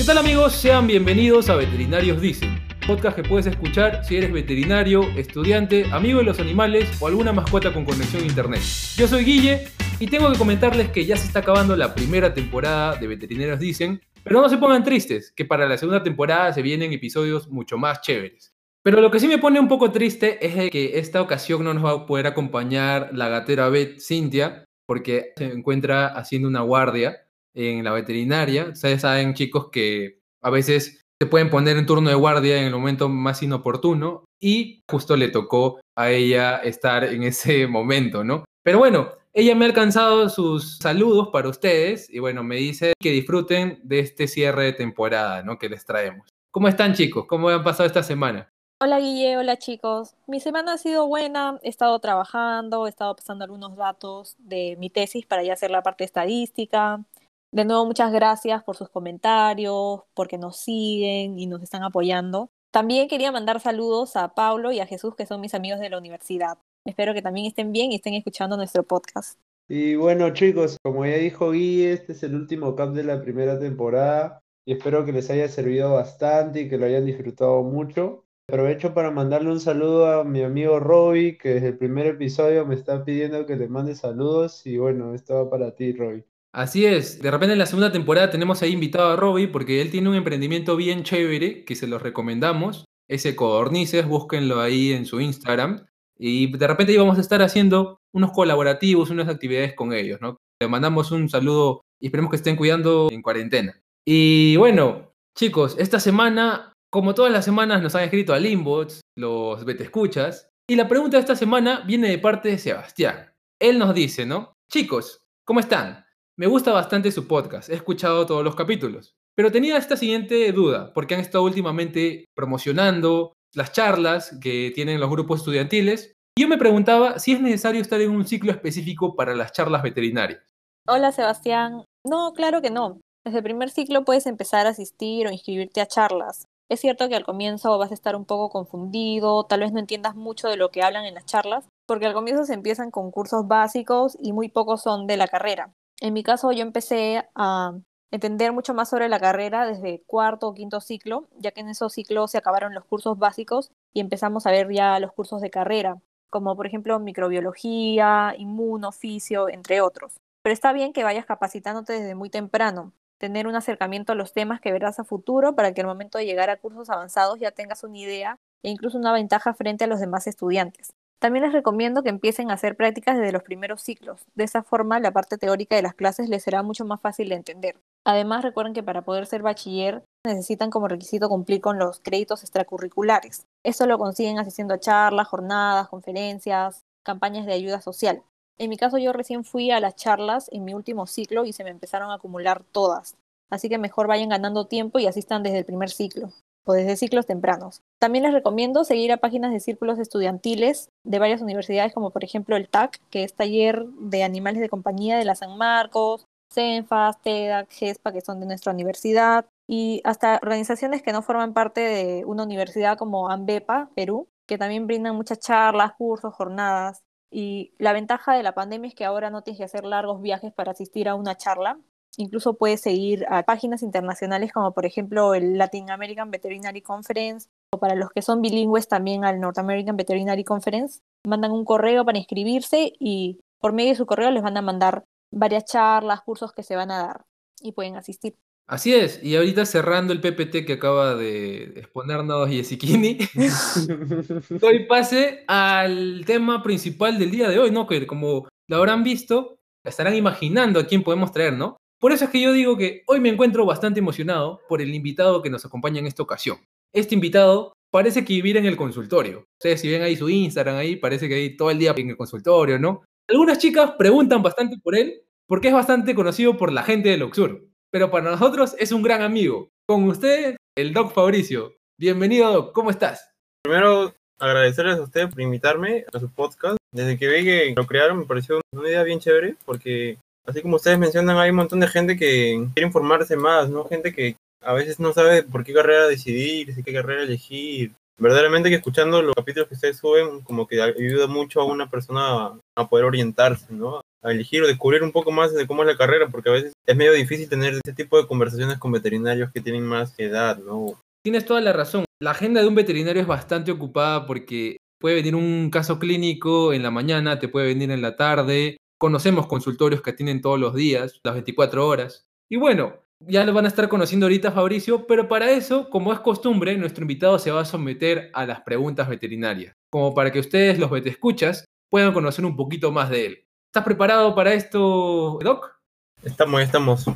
¿Qué tal amigos? Sean bienvenidos a Veterinarios Dicen, podcast que puedes escuchar si eres veterinario, estudiante, amigo de los animales o alguna mascota con conexión a internet. Yo soy Guille y tengo que comentarles que ya se está acabando la primera temporada de Veterinarios Dicen, pero no se pongan tristes, que para la segunda temporada se vienen episodios mucho más chéveres. Pero lo que sí me pone un poco triste es que esta ocasión no nos va a poder acompañar la gatera Bet Cintia, porque se encuentra haciendo una guardia en la veterinaria. Ustedes saben, chicos, que a veces se pueden poner en turno de guardia en el momento más inoportuno y justo le tocó a ella estar en ese momento, ¿no? Pero bueno, ella me ha alcanzado sus saludos para ustedes y bueno, me dice que disfruten de este cierre de temporada, ¿no? Que les traemos. ¿Cómo están chicos? ¿Cómo han pasado esta semana? Hola Guille, hola chicos. Mi semana ha sido buena, he estado trabajando, he estado pasando algunos datos de mi tesis para ya hacer la parte estadística. De nuevo, muchas gracias por sus comentarios, porque nos siguen y nos están apoyando. También quería mandar saludos a Pablo y a Jesús, que son mis amigos de la universidad. Espero que también estén bien y estén escuchando nuestro podcast. Y bueno, chicos, como ya dijo Guille, este es el último cap de la primera temporada y espero que les haya servido bastante y que lo hayan disfrutado mucho. Aprovecho para mandarle un saludo a mi amigo Robbie, que desde el primer episodio me está pidiendo que le mande saludos y bueno, esto va para ti, Robbie. Así es, de repente en la segunda temporada tenemos ahí invitado a Robbie porque él tiene un emprendimiento bien chévere que se los recomendamos, ese Codornices, búsquenlo ahí en su Instagram y de repente íbamos a estar haciendo unos colaborativos, unas actividades con ellos, ¿no? Le mandamos un saludo y esperemos que estén cuidando en cuarentena. Y bueno, chicos, esta semana, como todas las semanas, nos han escrito a Limbots, los escuchas y la pregunta de esta semana viene de parte de Sebastián. Él nos dice, ¿no? Chicos, ¿cómo están? Me gusta bastante su podcast, he escuchado todos los capítulos, pero tenía esta siguiente duda, porque han estado últimamente promocionando las charlas que tienen los grupos estudiantiles, y yo me preguntaba si es necesario estar en un ciclo específico para las charlas veterinarias. Hola Sebastián, no, claro que no. Desde el primer ciclo puedes empezar a asistir o inscribirte a charlas. Es cierto que al comienzo vas a estar un poco confundido, tal vez no entiendas mucho de lo que hablan en las charlas, porque al comienzo se empiezan con cursos básicos y muy pocos son de la carrera. En mi caso yo empecé a entender mucho más sobre la carrera desde cuarto o quinto ciclo, ya que en esos ciclos se acabaron los cursos básicos y empezamos a ver ya los cursos de carrera, como por ejemplo microbiología, inmunoficio, entre otros. Pero está bien que vayas capacitándote desde muy temprano, tener un acercamiento a los temas que verás a futuro para que al momento de llegar a cursos avanzados ya tengas una idea e incluso una ventaja frente a los demás estudiantes. También les recomiendo que empiecen a hacer prácticas desde los primeros ciclos. De esa forma, la parte teórica de las clases les será mucho más fácil de entender. Además, recuerden que para poder ser bachiller necesitan como requisito cumplir con los créditos extracurriculares. Eso lo consiguen haciendo charlas, jornadas, conferencias, campañas de ayuda social. En mi caso, yo recién fui a las charlas en mi último ciclo y se me empezaron a acumular todas. Así que mejor vayan ganando tiempo y asistan desde el primer ciclo o desde ciclos tempranos. También les recomiendo seguir a páginas de círculos estudiantiles de varias universidades, como por ejemplo el TAC, que es Taller de Animales de Compañía de la San Marcos, CENFAS, TEDAC, GESPA, que son de nuestra universidad, y hasta organizaciones que no forman parte de una universidad como AMBEPA, Perú, que también brindan muchas charlas, cursos, jornadas. Y la ventaja de la pandemia es que ahora no tienes que hacer largos viajes para asistir a una charla, Incluso puedes seguir a páginas internacionales como por ejemplo el Latin American Veterinary Conference o para los que son bilingües también al North American Veterinary Conference. Mandan un correo para inscribirse y por medio de su correo les van a mandar varias charlas, cursos que se van a dar y pueden asistir. Así es, y ahorita cerrando el PPT que acaba de exponernos Yesikini, doy pase al tema principal del día de hoy, ¿no? Que como lo habrán visto, estarán imaginando a quién podemos traer, ¿no? Por eso es que yo digo que hoy me encuentro bastante emocionado por el invitado que nos acompaña en esta ocasión. Este invitado parece que vive en el consultorio. Ustedes si ven ahí su Instagram ahí, parece que ahí todo el día en el consultorio, ¿no? Algunas chicas preguntan bastante por él porque es bastante conocido por la gente de Luxur. Pero para nosotros es un gran amigo. Con usted, el Doc Fabricio. Bienvenido, Doc. ¿Cómo estás? Primero, agradecerles a usted por invitarme a su podcast. Desde que vi que lo crearon me pareció una idea bien chévere porque así como ustedes mencionan, hay un montón de gente que quiere informarse más, ¿no? Gente que a veces no sabe por qué carrera decidir, qué carrera elegir. Verdaderamente que escuchando los capítulos que ustedes suben, como que ayuda mucho a una persona a poder orientarse, ¿no? a elegir o descubrir un poco más de cómo es la carrera, porque a veces es medio difícil tener ese tipo de conversaciones con veterinarios que tienen más edad, ¿no? Tienes toda la razón. La agenda de un veterinario es bastante ocupada porque puede venir un caso clínico en la mañana, te puede venir en la tarde. Conocemos consultorios que tienen todos los días, las 24 horas. Y bueno, ya lo van a estar conociendo ahorita Fabricio, pero para eso, como es costumbre, nuestro invitado se va a someter a las preguntas veterinarias, como para que ustedes, los vetescuchas, puedan conocer un poquito más de él. ¿Estás preparado para esto, Doc? Estamos, estamos.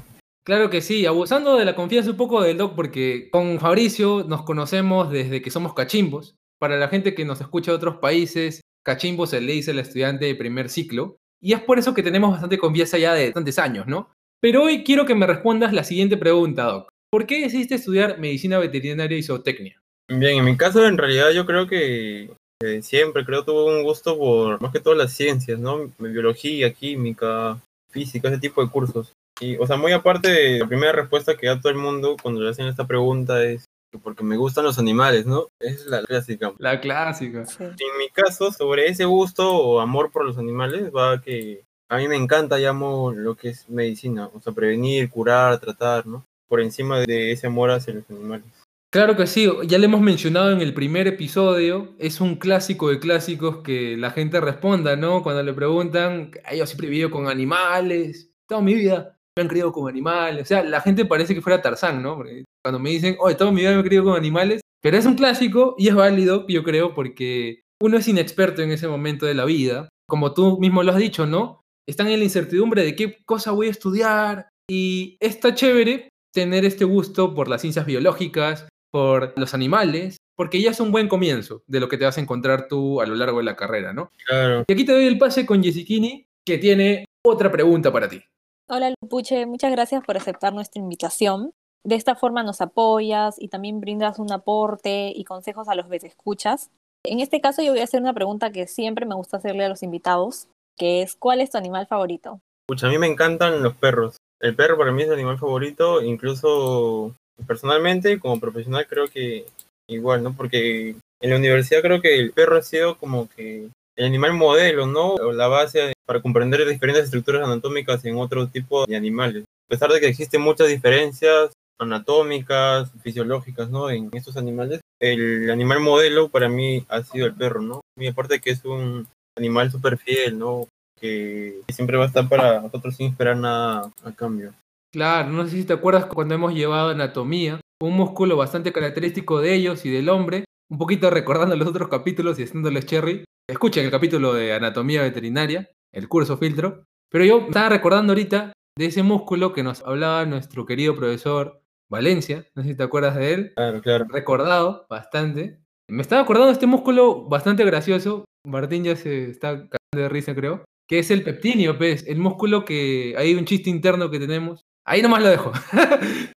Claro que sí, abusando de la confianza un poco del Doc, porque con Fabricio nos conocemos desde que somos cachimbos. Para la gente que nos escucha de otros países, cachimbo se le dice al estudiante de primer ciclo, y es por eso que tenemos bastante confianza ya de tantos años, ¿no? Pero hoy quiero que me respondas la siguiente pregunta, Doc. ¿Por qué decidiste estudiar medicina veterinaria y zootecnia? Bien, en mi caso, en realidad, yo creo que siempre creo tuve un gusto por más que todas las ciencias, ¿no? Biología, química, física, ese tipo de cursos. Y, o sea, muy aparte la primera respuesta que da todo el mundo cuando le hacen esta pregunta es porque me gustan los animales, ¿no? Es la clásica. La clásica. En mi caso, sobre ese gusto o amor por los animales, va que a mí me encanta, llamo lo que es medicina, o sea, prevenir, curar, tratar, ¿no? Por encima de ese amor hacia los animales. Claro que sí, ya le hemos mencionado en el primer episodio, es un clásico de clásicos que la gente responda, ¿no? Cuando le preguntan, yo siempre he vivido con animales, toda mi vida me han criado con animales, o sea, la gente parece que fuera Tarzán, ¿no? Cuando me dicen, oh, toda mi vida me he criado con animales, pero es un clásico y es válido, yo creo, porque uno es inexperto en ese momento de la vida, como tú mismo lo has dicho, ¿no? Están en la incertidumbre de qué cosa voy a estudiar y está chévere tener este gusto por las ciencias biológicas, por los animales, porque ya es un buen comienzo de lo que te vas a encontrar tú a lo largo de la carrera, ¿no? Claro. Y aquí te doy el pase con Jessiquini, que tiene otra pregunta para ti. Hola Lupuche, muchas gracias por aceptar nuestra invitación. De esta forma nos apoyas y también brindas un aporte y consejos a los escuchas. En este caso yo voy a hacer una pregunta que siempre me gusta hacerle a los invitados, que es ¿cuál es tu animal favorito? Pucha, a mí me encantan los perros. El perro para mí es el animal favorito, incluso personalmente como profesional creo que igual, ¿no? Porque en la universidad creo que el perro ha sido como que el animal modelo, ¿no? O la base para comprender diferentes estructuras anatómicas en otro tipo de animales. A pesar de que existen muchas diferencias anatómicas, fisiológicas, ¿no? En estos animales, el animal modelo para mí ha sido el perro, ¿no? Y aparte que es un animal súper fiel, ¿no? Que siempre va a estar para nosotros sin esperar nada a cambio. Claro, no sé si te acuerdas cuando hemos llevado anatomía, un músculo bastante característico de ellos y del hombre, un poquito recordando los otros capítulos y haciéndoles cherry. Escuchen el capítulo de anatomía veterinaria, el curso filtro. Pero yo estaba recordando ahorita de ese músculo que nos hablaba nuestro querido profesor Valencia, no sé si te acuerdas de él. Claro, claro. Recordado bastante. Me estaba acordando de este músculo bastante gracioso. Martín ya se está cagando de risa, creo. Que es el peptinio, pues, el músculo que hay un chiste interno que tenemos Ahí nomás lo dejo.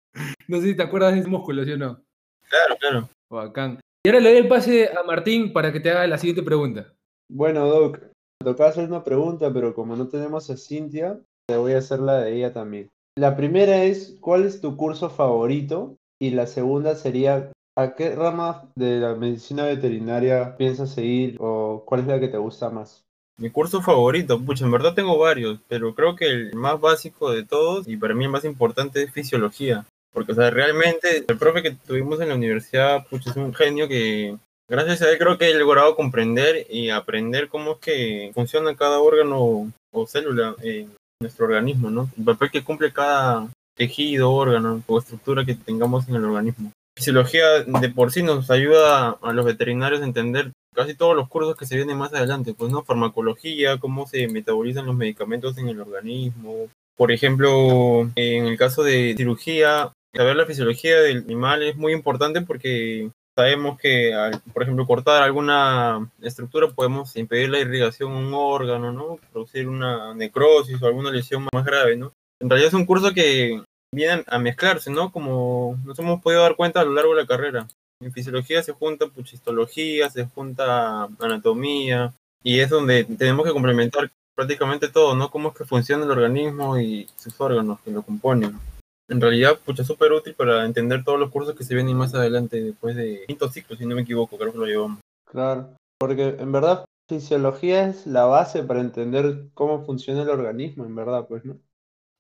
no sé si te acuerdas de ese músculo, ¿sí o no? Claro, claro. Bacán. Y ahora le doy el pase a Martín para que te haga la siguiente pregunta. Bueno, Doc, me toca hacer una pregunta, pero como no tenemos a Cintia, te voy a hacer la de ella también. La primera es, ¿cuál es tu curso favorito? Y la segunda sería, ¿a qué rama de la medicina veterinaria piensas seguir o cuál es la que te gusta más? Mi curso favorito, pucha, en verdad tengo varios, pero creo que el más básico de todos y para mí el más importante es fisiología. Porque, o sea, realmente el profe que tuvimos en la universidad, pucha, es un genio que gracias a él creo que he logrado comprender y aprender cómo es que funciona cada órgano o célula en nuestro organismo, ¿no? El papel que cumple cada tejido, órgano o estructura que tengamos en el organismo. Fisiología de por sí nos ayuda a los veterinarios a entender casi todos los cursos que se vienen más adelante, pues no, farmacología, cómo se metabolizan los medicamentos en el organismo. Por ejemplo, en el caso de cirugía, saber la fisiología del animal es muy importante porque sabemos que, por ejemplo, cortar alguna estructura podemos impedir la irrigación a un órgano, ¿no? Producir una necrosis o alguna lesión más grave, ¿no? En realidad es un curso que viene a mezclarse, ¿no? Como nos hemos podido dar cuenta a lo largo de la carrera. En fisiología se junta puchistología, se junta anatomía, y es donde tenemos que complementar prácticamente todo, ¿no? Cómo es que funciona el organismo y sus órganos que lo componen. En realidad, pucha, es súper útil para entender todos los cursos que se vienen más adelante, después de quinto ciclo, si no me equivoco, creo que lo llevamos. Claro, porque en verdad fisiología es la base para entender cómo funciona el organismo, en verdad, pues, ¿no?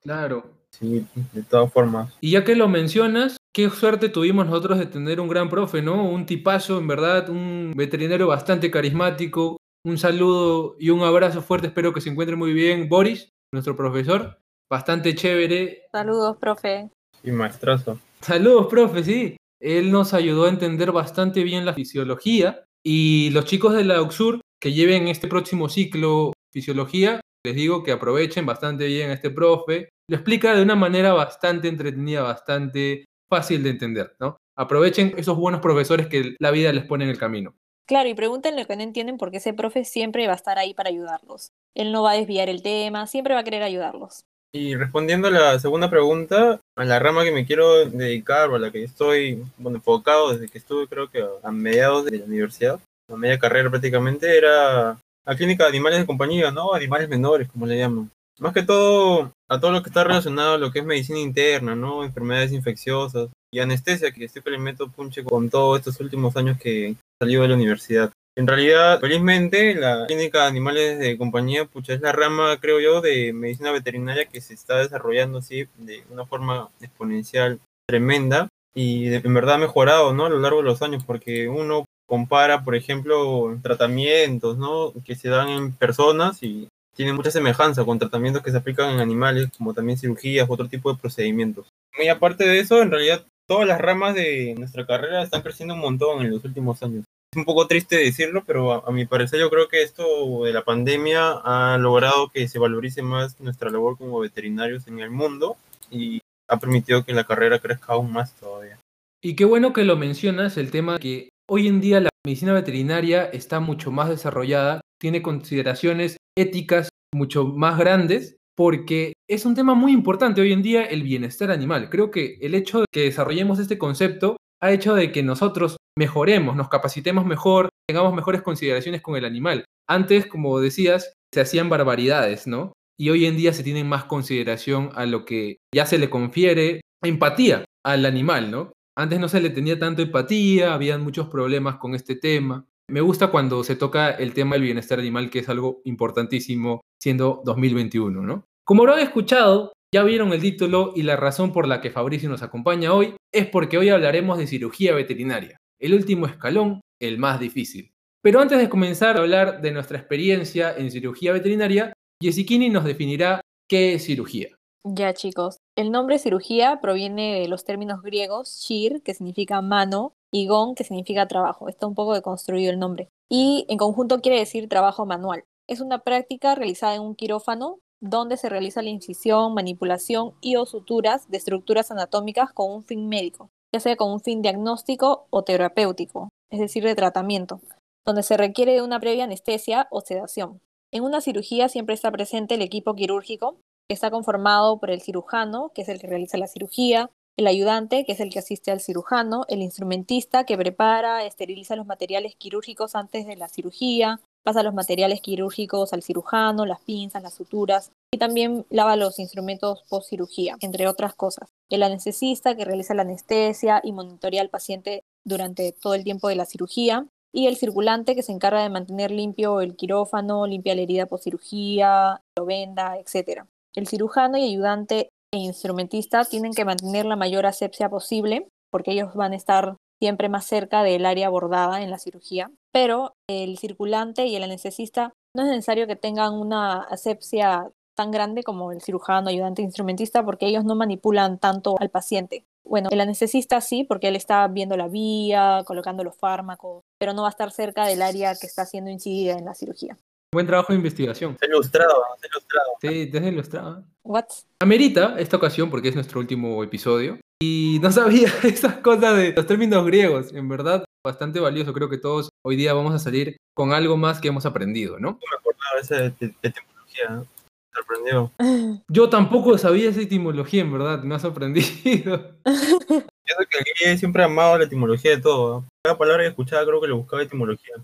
Claro. Sí, de todas formas. Y ya que lo mencionas, qué suerte tuvimos nosotros de tener un gran profe, ¿no? Un tipazo, en verdad, un veterinario bastante carismático. Un saludo y un abrazo fuerte, espero que se encuentre muy bien. Boris, nuestro profesor, bastante chévere. Saludos, profe. Y maestrazo. Saludos, profe, sí. Él nos ayudó a entender bastante bien la fisiología y los chicos de la UXUR que lleven este próximo ciclo fisiología, les digo que aprovechen bastante bien a este profe. Lo explica de una manera bastante entretenida, bastante fácil de entender, ¿no? Aprovechen esos buenos profesores que la vida les pone en el camino. Claro, y pregúntenle lo que no entienden porque ese profe siempre va a estar ahí para ayudarlos. Él no va a desviar el tema, siempre va a querer ayudarlos. Y respondiendo a la segunda pregunta, a la rama que me quiero dedicar o a la que estoy bueno, enfocado desde que estuve creo que a mediados de la universidad, a media carrera prácticamente, era la clínica de animales de compañía, ¿no? Animales menores, como le llaman. Más que todo a todo lo que está relacionado a lo que es medicina interna, ¿no? Enfermedades infecciosas y anestesia, que estoy que le meto punche con todos estos últimos años que salió de la universidad. En realidad, felizmente, la clínica de animales de compañía, pucha, es la rama, creo yo, de medicina veterinaria que se está desarrollando así de una forma exponencial tremenda y de- en verdad ha mejorado, ¿no? A lo largo de los años, porque uno compara, por ejemplo, tratamientos, ¿no? Que se dan en personas y tienen mucha semejanza con tratamientos que se aplican en animales, como también cirugías, otro tipo de procedimientos. Y aparte de eso, en realidad, todas las ramas de nuestra carrera están creciendo un montón en los últimos años. Es un poco triste decirlo, pero a, a mi parecer yo creo que esto de la pandemia ha logrado que se valorice más nuestra labor como veterinarios en el mundo y ha permitido que la carrera crezca aún más todavía. Y qué bueno que lo mencionas, el tema que hoy en día la medicina veterinaria está mucho más desarrollada, tiene consideraciones éticas mucho más grandes, porque es un tema muy importante hoy en día el bienestar animal. Creo que el hecho de que desarrollemos este concepto ha hecho de que nosotros mejoremos, nos capacitemos mejor, tengamos mejores consideraciones con el animal. Antes, como decías, se hacían barbaridades, ¿no? Y hoy en día se tiene más consideración a lo que ya se le confiere empatía al animal, ¿no? Antes no se le tenía tanto empatía, habían muchos problemas con este tema. Me gusta cuando se toca el tema del bienestar animal, que es algo importantísimo siendo 2021, ¿no? Como habrán escuchado, ya vieron el título y la razón por la que Fabricio nos acompaña hoy es porque hoy hablaremos de cirugía veterinaria, el último escalón, el más difícil. Pero antes de comenzar a hablar de nuestra experiencia en cirugía veterinaria, Jessiquini nos definirá qué es cirugía. Ya chicos, el nombre cirugía proviene de los términos griegos shir, que significa mano, y gon, que significa trabajo. Está un poco deconstruido el nombre. Y en conjunto quiere decir trabajo manual. Es una práctica realizada en un quirófano donde se realiza la incisión, manipulación y o suturas de estructuras anatómicas con un fin médico, ya sea con un fin diagnóstico o terapéutico, es decir, de tratamiento, donde se requiere de una previa anestesia o sedación. En una cirugía siempre está presente el equipo quirúrgico, que está conformado por el cirujano, que es el que realiza la cirugía, el ayudante, que es el que asiste al cirujano, el instrumentista, que prepara, esteriliza los materiales quirúrgicos antes de la cirugía, pasa los materiales quirúrgicos al cirujano, las pinzas, las suturas, y también lava los instrumentos post cirugía, entre otras cosas. El anestesista, que realiza la anestesia y monitorea al paciente durante todo el tiempo de la cirugía, y el circulante, que se encarga de mantener limpio el quirófano, limpia la herida post cirugía, lo venda, etc. El cirujano y ayudante e instrumentista tienen que mantener la mayor asepsia posible, porque ellos van a estar siempre más cerca del área abordada en la cirugía, pero el circulante y el anestesista no es necesario que tengan una asepsia tan grande como el cirujano, ayudante instrumentista, porque ellos no manipulan tanto al paciente. Bueno, el anestesista sí, porque él está viendo la vía, colocando los fármacos, pero no va a estar cerca del área que está siendo incidida en la cirugía. Buen trabajo de investigación. Está ilustrado, está ilustrado. Sí, te has ilustrado. What? Amerita esta ocasión porque es nuestro último episodio y no sabía esas cosas de los términos griegos. En verdad, bastante valioso. Creo que todos hoy día vamos a salir con algo más que hemos aprendido, ¿no? No me acordaba esa de, de- de etimología, ¿no? Me sorprendió. Yo tampoco sabía esa etimología, en verdad. Me ha sorprendido. Yo que el siempre ha amado la etimología de todo. ¿no? Cada palabra que escuchaba creo que le buscaba etimología.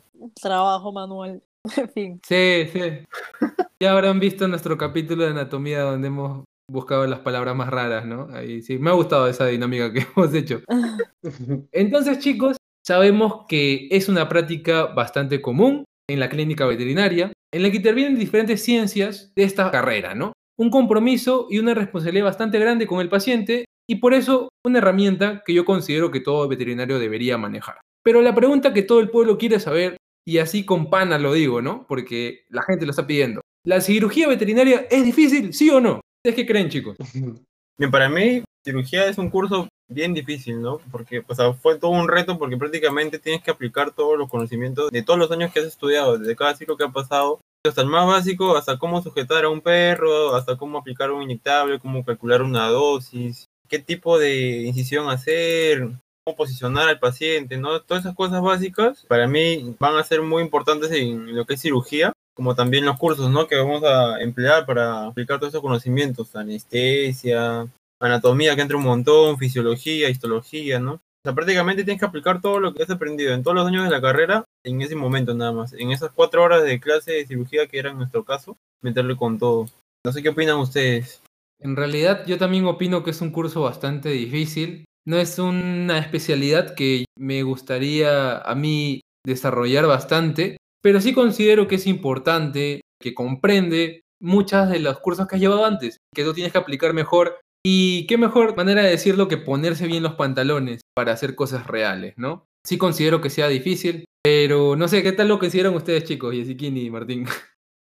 Trabajo manual. En fin. Sí, sí. Ya habrán visto nuestro capítulo de anatomía donde hemos buscado las palabras más raras, ¿no? Ahí sí, me ha gustado esa dinámica que hemos hecho. Entonces, chicos, sabemos que es una práctica bastante común en la clínica veterinaria, en la que intervienen diferentes ciencias de esta carrera, ¿no? Un compromiso y una responsabilidad bastante grande con el paciente y por eso una herramienta que yo considero que todo veterinario debería manejar. Pero la pregunta que todo el pueblo quiere saber, y así con pana lo digo, ¿no? Porque la gente lo está pidiendo. ¿La cirugía veterinaria es difícil, sí o no? ¿Ustedes qué creen, chicos? Bien, para mí, cirugía es un curso bien difícil, ¿no? Porque o sea, fue todo un reto porque prácticamente tienes que aplicar todos los conocimientos de todos los años que has estudiado, desde cada ciclo que ha pasado, hasta el más básico, hasta cómo sujetar a un perro, hasta cómo aplicar un inyectable, cómo calcular una dosis, qué tipo de incisión hacer, cómo posicionar al paciente, ¿no? Todas esas cosas básicas para mí van a ser muy importantes en lo que es cirugía, como también los cursos, ¿no? Que vamos a emplear para aplicar todos esos conocimientos, anestesia, anatomía que entra un montón, fisiología, histología, ¿no? O sea, prácticamente tienes que aplicar todo lo que has aprendido en todos los años de la carrera en ese momento nada más. En esas cuatro horas de clase de cirugía que era en nuestro caso, meterle con todo. No sé qué opinan ustedes. En realidad yo también opino que es un curso bastante difícil. No es una especialidad que me gustaría a mí desarrollar bastante, pero sí considero que es importante, que comprende muchas de los cursos que has llevado antes, que tú tienes que aplicar mejor. Y qué mejor manera de decirlo que ponerse bien los pantalones para hacer cosas reales, ¿no? Sí considero que sea difícil, pero no sé, ¿qué tal lo consideran ustedes chicos, Yesiquini y Martín?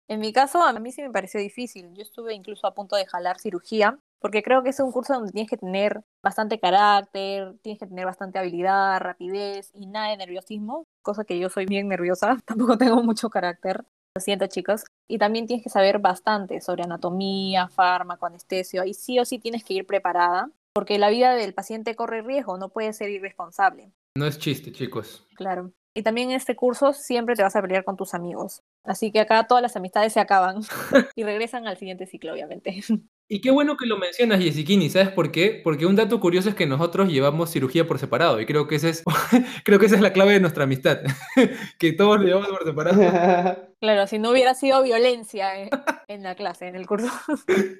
En mi caso, a mí sí me pareció difícil. Yo estuve incluso a punto de jalar cirugía, porque creo que es un curso donde tienes que tener bastante carácter, tienes que tener bastante habilidad, rapidez y nada de nerviosismo, cosa que yo soy bien nerviosa, tampoco tengo mucho carácter. Lo siento, chicos. Y también tienes que saber bastante sobre anatomía, fármaco, anestesio. Y sí o sí tienes que ir preparada, porque la vida del paciente corre riesgo, no puede ser irresponsable. No es chiste, chicos. Claro. Y también en este curso siempre te vas a pelear con tus amigos. Así que acá todas las amistades se acaban y regresan al siguiente ciclo, obviamente. Y qué bueno que lo mencionas, Yesiquini, ¿sabes por qué? Porque un dato curioso es que nosotros llevamos cirugía por separado y creo que, ese es, creo que esa es la clave de nuestra amistad, que todos lo llevamos por separado. Claro, si no hubiera sido violencia en, en la clase, en el curso.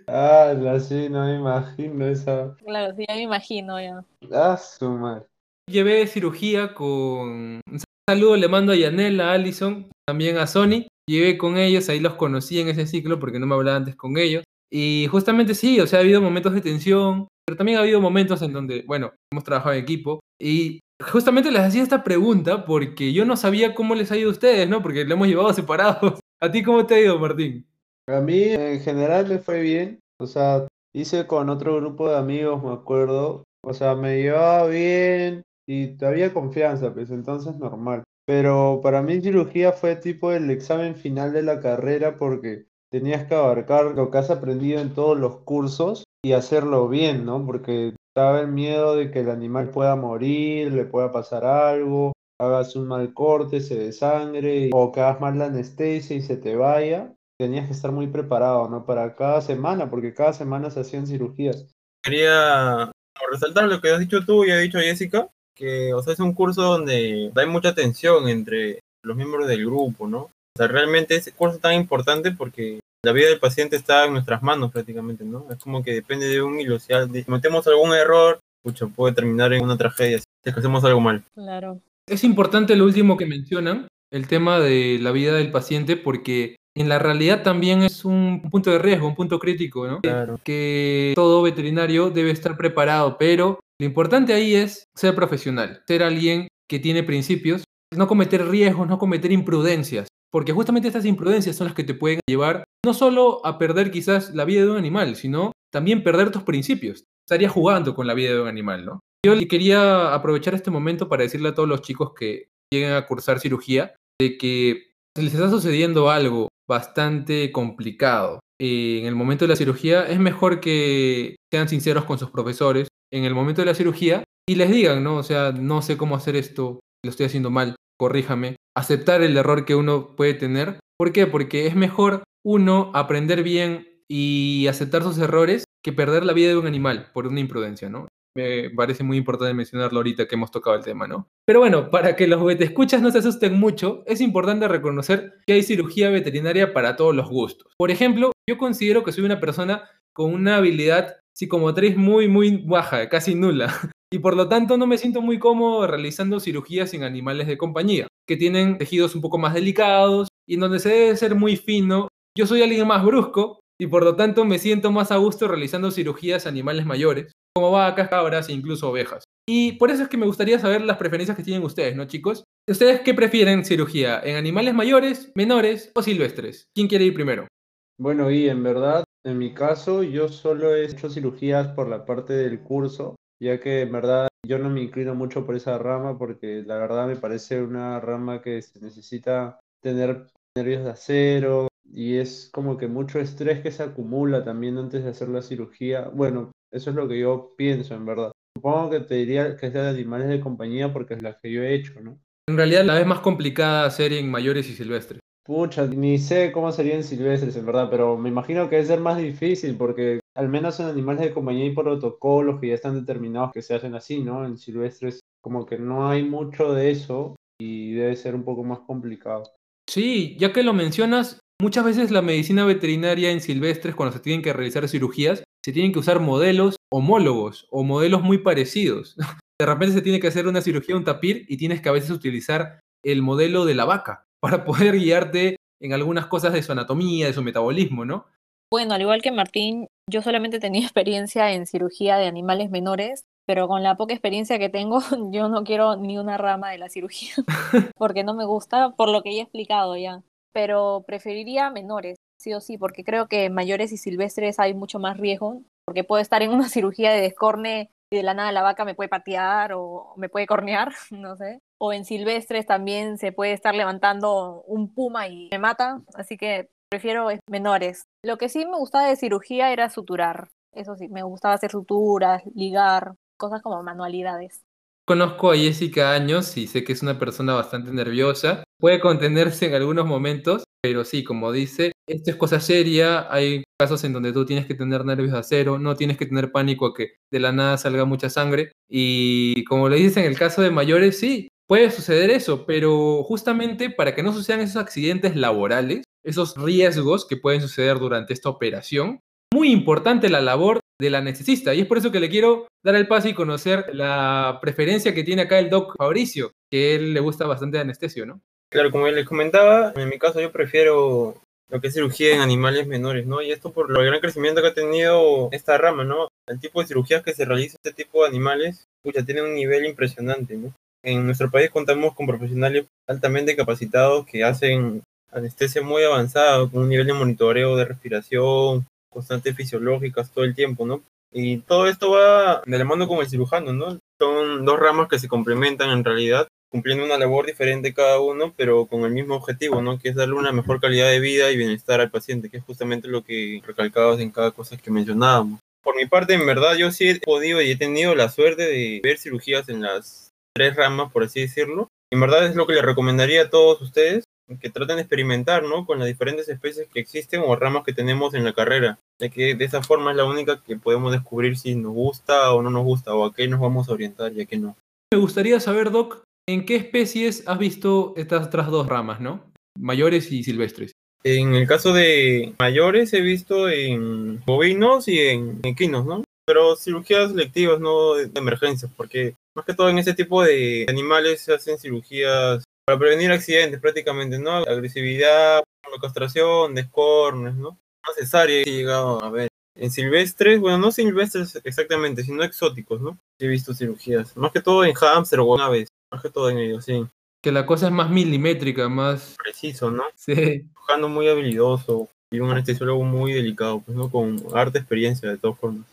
ah, sí, no me imagino esa. Claro, sí, ya me imagino ya. Ah, su madre. Llevé cirugía con... Saludo le mando a Yanela, a Allison, también a Sony. Llevé con ellos, ahí los conocí en ese ciclo porque no me hablaba antes con ellos. Y justamente sí, o sea, ha habido momentos de tensión, pero también ha habido momentos en donde, bueno, hemos trabajado en equipo y justamente les hacía esta pregunta porque yo no sabía cómo les ha ido a ustedes, ¿no? Porque lo hemos llevado separados. ¿A ti cómo te ha ido, Martín? A mí en general me fue bien, o sea, hice con otro grupo de amigos, me acuerdo, o sea, me llevaba bien y había confianza, pues entonces normal. Pero para mí cirugía fue tipo el examen final de la carrera porque tenías que abarcar lo que has aprendido en todos los cursos y hacerlo bien, ¿no? Porque estaba el miedo de que el animal pueda morir, le pueda pasar algo, hagas un mal corte, se desangre, o que hagas mal la anestesia y se te vaya. Tenías que estar muy preparado, ¿no? Para cada semana, porque cada semana se hacían cirugías. Quería resaltar lo que has dicho tú y ha dicho Jessica, que, o sea, es un curso donde hay mucha tensión entre los miembros del grupo, ¿no? O sea, realmente ese curso es tan importante porque la vida del paciente está en nuestras manos prácticamente, ¿no? Es como que depende de un hilo. Si cometemos algún error, pucha, puede terminar en una tragedia si hacemos algo mal. Claro. Es importante lo último que mencionan, el tema de la vida del paciente, porque en la realidad también es un punto de riesgo, un punto crítico, ¿no? Claro. Que todo veterinario debe estar preparado, pero lo importante ahí es ser profesional, ser alguien que tiene principios, no cometer riesgos, no cometer imprudencias. Porque justamente estas imprudencias son las que te pueden llevar no solo a perder quizás la vida de un animal, sino también perder tus principios. Estarías jugando con la vida de un animal, ¿no? Yo quería aprovechar este momento para decirle a todos los chicos que lleguen a cursar cirugía de que les está sucediendo algo bastante complicado en el momento de la cirugía, es mejor que sean sinceros con sus profesores en el momento de la cirugía y les digan, ¿no? O sea, no sé cómo hacer esto, lo estoy haciendo mal, corríjame, aceptar el error que uno puede tener. ¿Por qué? Porque es mejor uno aprender bien y aceptar sus errores que perder la vida de un animal por una imprudencia, ¿no? Me parece muy importante mencionarlo ahorita que hemos tocado el tema, ¿no? Pero bueno, para que los escuchas no se asusten mucho, es importante reconocer que hay cirugía veterinaria para todos los gustos. Por ejemplo, yo considero que soy una persona con una habilidad psicomotriz muy, muy baja, casi nula. y por lo tanto no me siento muy cómodo realizando cirugías en animales de compañía, que tienen tejidos un poco más delicados y en donde se debe ser muy fino. Yo soy alguien más brusco y por lo tanto me siento más a gusto realizando cirugías a animales mayores, como vacas, cabras e incluso ovejas. Y por eso es que me gustaría saber las preferencias que tienen ustedes, ¿no, chicos? ¿Ustedes qué prefieren cirugía? ¿En animales mayores, menores o silvestres? ¿Quién quiere ir primero? Bueno, y en verdad, en mi caso, yo solo he hecho cirugías por la parte del curso, ya que en verdad yo no me inclino mucho por esa rama, porque la verdad me parece una rama que se necesita tener nervios de acero y es como que mucho estrés que se acumula también antes de hacer la cirugía. Bueno, eso es lo que yo pienso, en verdad. Supongo que te diría que sea de animales de compañía porque es la que yo he hecho, ¿no? En realidad la vez más complicada hacer en mayores y silvestres. Pucha, ni sé cómo serían silvestres, en verdad, pero me imagino que debe ser más difícil porque al menos en animales de compañía hay protocolos que ya están determinados que se hacen así, ¿no? En silvestres como que no hay mucho de eso y debe ser un poco más complicado. Sí, ya que lo mencionas, muchas veces la medicina veterinaria en silvestres, cuando se tienen que realizar cirugías, se tienen que usar modelos homólogos o modelos muy parecidos. De repente se tiene que hacer una cirugía un tapir y tienes que a veces utilizar el modelo de la vaca para poder guiarte en algunas cosas de su anatomía, de su metabolismo, ¿no? Bueno, al igual que Martín, yo solamente tenía experiencia en cirugía de animales menores, pero con la poca experiencia que tengo, yo no quiero ni una rama de la cirugía, porque no me gusta, por lo que ya he explicado ya. Pero preferiría menores, sí o sí, porque creo que mayores y silvestres hay mucho más riesgo, porque puedo estar en una cirugía de descorne y de la nada la vaca me puede patear o me puede cornear, no sé. O en silvestres también se puede estar levantando un puma y me mata, así que prefiero menores. Lo que sí me gustaba de cirugía era suturar. Eso sí, me gustaba hacer suturas, ligar, cosas como manualidades. Conozco a Jessica años y sé que es una persona bastante nerviosa. Puede contenerse en algunos momentos, pero sí, como dice, esto es cosa seria. Hay casos en donde tú tienes que tener nervios de acero, no tienes que tener pánico a que de la nada salga mucha sangre. Y como le dices en el caso de mayores, sí, puede suceder eso, pero justamente para que no sucedan esos accidentes laborales, esos riesgos que pueden suceder durante esta operación, muy importante la labor del anestesista. Y es por eso que le quiero dar el paso y conocer la preferencia que tiene acá el doc Fabricio, que él le gusta bastante de anestesio, ¿no? Claro, como les comentaba, en mi caso yo prefiero lo que es cirugía en animales menores, ¿no? Y esto por el gran crecimiento que ha tenido esta rama, ¿no? El tipo de cirugías que se realiza este tipo de animales, ya tiene un nivel impresionante, ¿no? En nuestro país contamos con profesionales altamente capacitados que hacen anestesia muy avanzada, con un nivel de monitoreo de respiración, constantes fisiológicas todo el tiempo, ¿no? Y todo esto va de la mano con el cirujano, ¿no? Son dos ramas que se complementan en realidad, cumpliendo una labor diferente cada uno, pero con el mismo objetivo, ¿no? Que es darle una mejor calidad de vida y bienestar al paciente, que es justamente lo que recalcabas en cada cosa que mencionábamos. Por mi parte, en verdad, yo sí he podido y he tenido la suerte de ver cirugías en las tres ramas, por así decirlo. En verdad es lo que le recomendaría a todos ustedes, que traten de experimentar, ¿no? Con las diferentes especies que existen o ramas que tenemos en la carrera, ya que de esa forma es la única que podemos descubrir si nos gusta o no nos gusta, o a qué nos vamos a orientar y a qué no. Me gustaría saber, Doc, ¿en qué especies has visto estas otras dos ramas, ¿no? Mayores y silvestres. En el caso de mayores he visto en bovinos y en equinos, ¿no? Pero cirugías selectivas, no de emergencia, porque más que todo en ese tipo de animales se hacen cirugías para prevenir accidentes prácticamente, ¿no? Agresividad, castración, descornes, ¿no? No cesárea he llegado a ver. En silvestres, bueno, no silvestres exactamente, sino exóticos, ¿no? He visto cirugías. Más que todo en hámster o aves. Más que todo en ellos, sí. Que la cosa es más milimétrica, más... Preciso, ¿no? Sí. Buscando muy habilidoso y un anestesiólogo muy delicado, pues, ¿no? Con harta experiencia, de todas formas.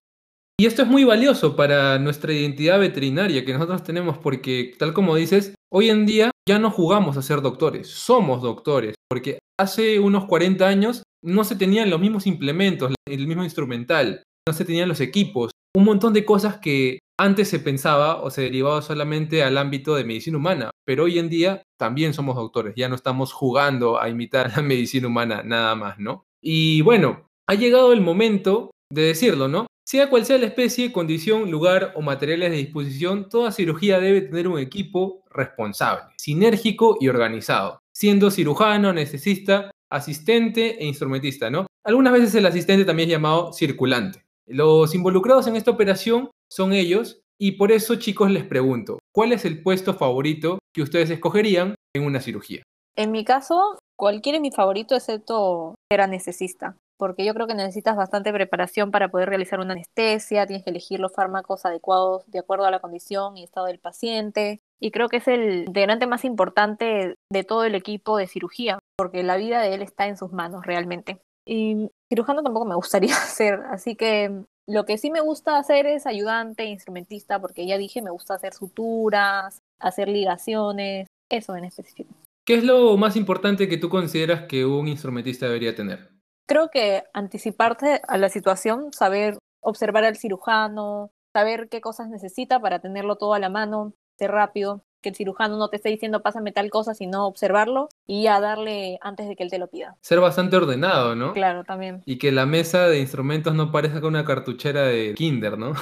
Y esto es muy valioso para nuestra identidad veterinaria que nosotros tenemos porque, tal como dices, hoy en día ya no jugamos a ser doctores, somos doctores, porque hace unos 40 años no se tenían los mismos implementos, el mismo instrumental, no se tenían los equipos, un montón de cosas que antes se pensaba o se derivaba solamente al ámbito de medicina humana, pero hoy en día también somos doctores, ya no estamos jugando a imitar la medicina humana nada más, ¿no? Y bueno, ha llegado el momento de decirlo, ¿no? Sea cual sea la especie, condición, lugar o materiales de disposición, toda cirugía debe tener un equipo responsable, sinérgico y organizado, siendo cirujano, anestesista, asistente e instrumentista, ¿no? Algunas veces el asistente también es llamado circulante. Los involucrados en esta operación son ellos Y por eso, chicos, les pregunto, ¿cuál es el puesto favorito que ustedes escogerían en una cirugía? En mi caso, cualquiera es mi favorito excepto ser anestesista, porque yo creo que necesitas bastante preparación para poder realizar una anestesia, tienes que elegir los fármacos adecuados de acuerdo a la condición y estado del paciente, y creo que es el integrante más importante de todo el equipo de cirugía, porque la vida de él está en sus manos realmente. Y cirujano tampoco me gustaría ser, así que lo que sí me gusta hacer es ayudante, instrumentista, porque ya dije, me gusta hacer suturas, hacer ligaciones, eso en específico. ¿Qué es lo más importante que tú consideras que un instrumentista debería tener? Creo que anticiparte a la situación, saber observar al cirujano, saber qué cosas necesita para tenerlo todo a la mano, ser rápido, que el cirujano no te esté diciendo pásame tal cosa, sino observarlo y ya darle antes de que él te lo pida. Ser bastante ordenado, ¿no? Claro, también. Y que la mesa de instrumentos no parezca con una cartuchera de kinder, ¿no?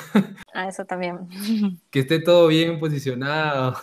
Ah, eso también. que esté todo bien posicionado.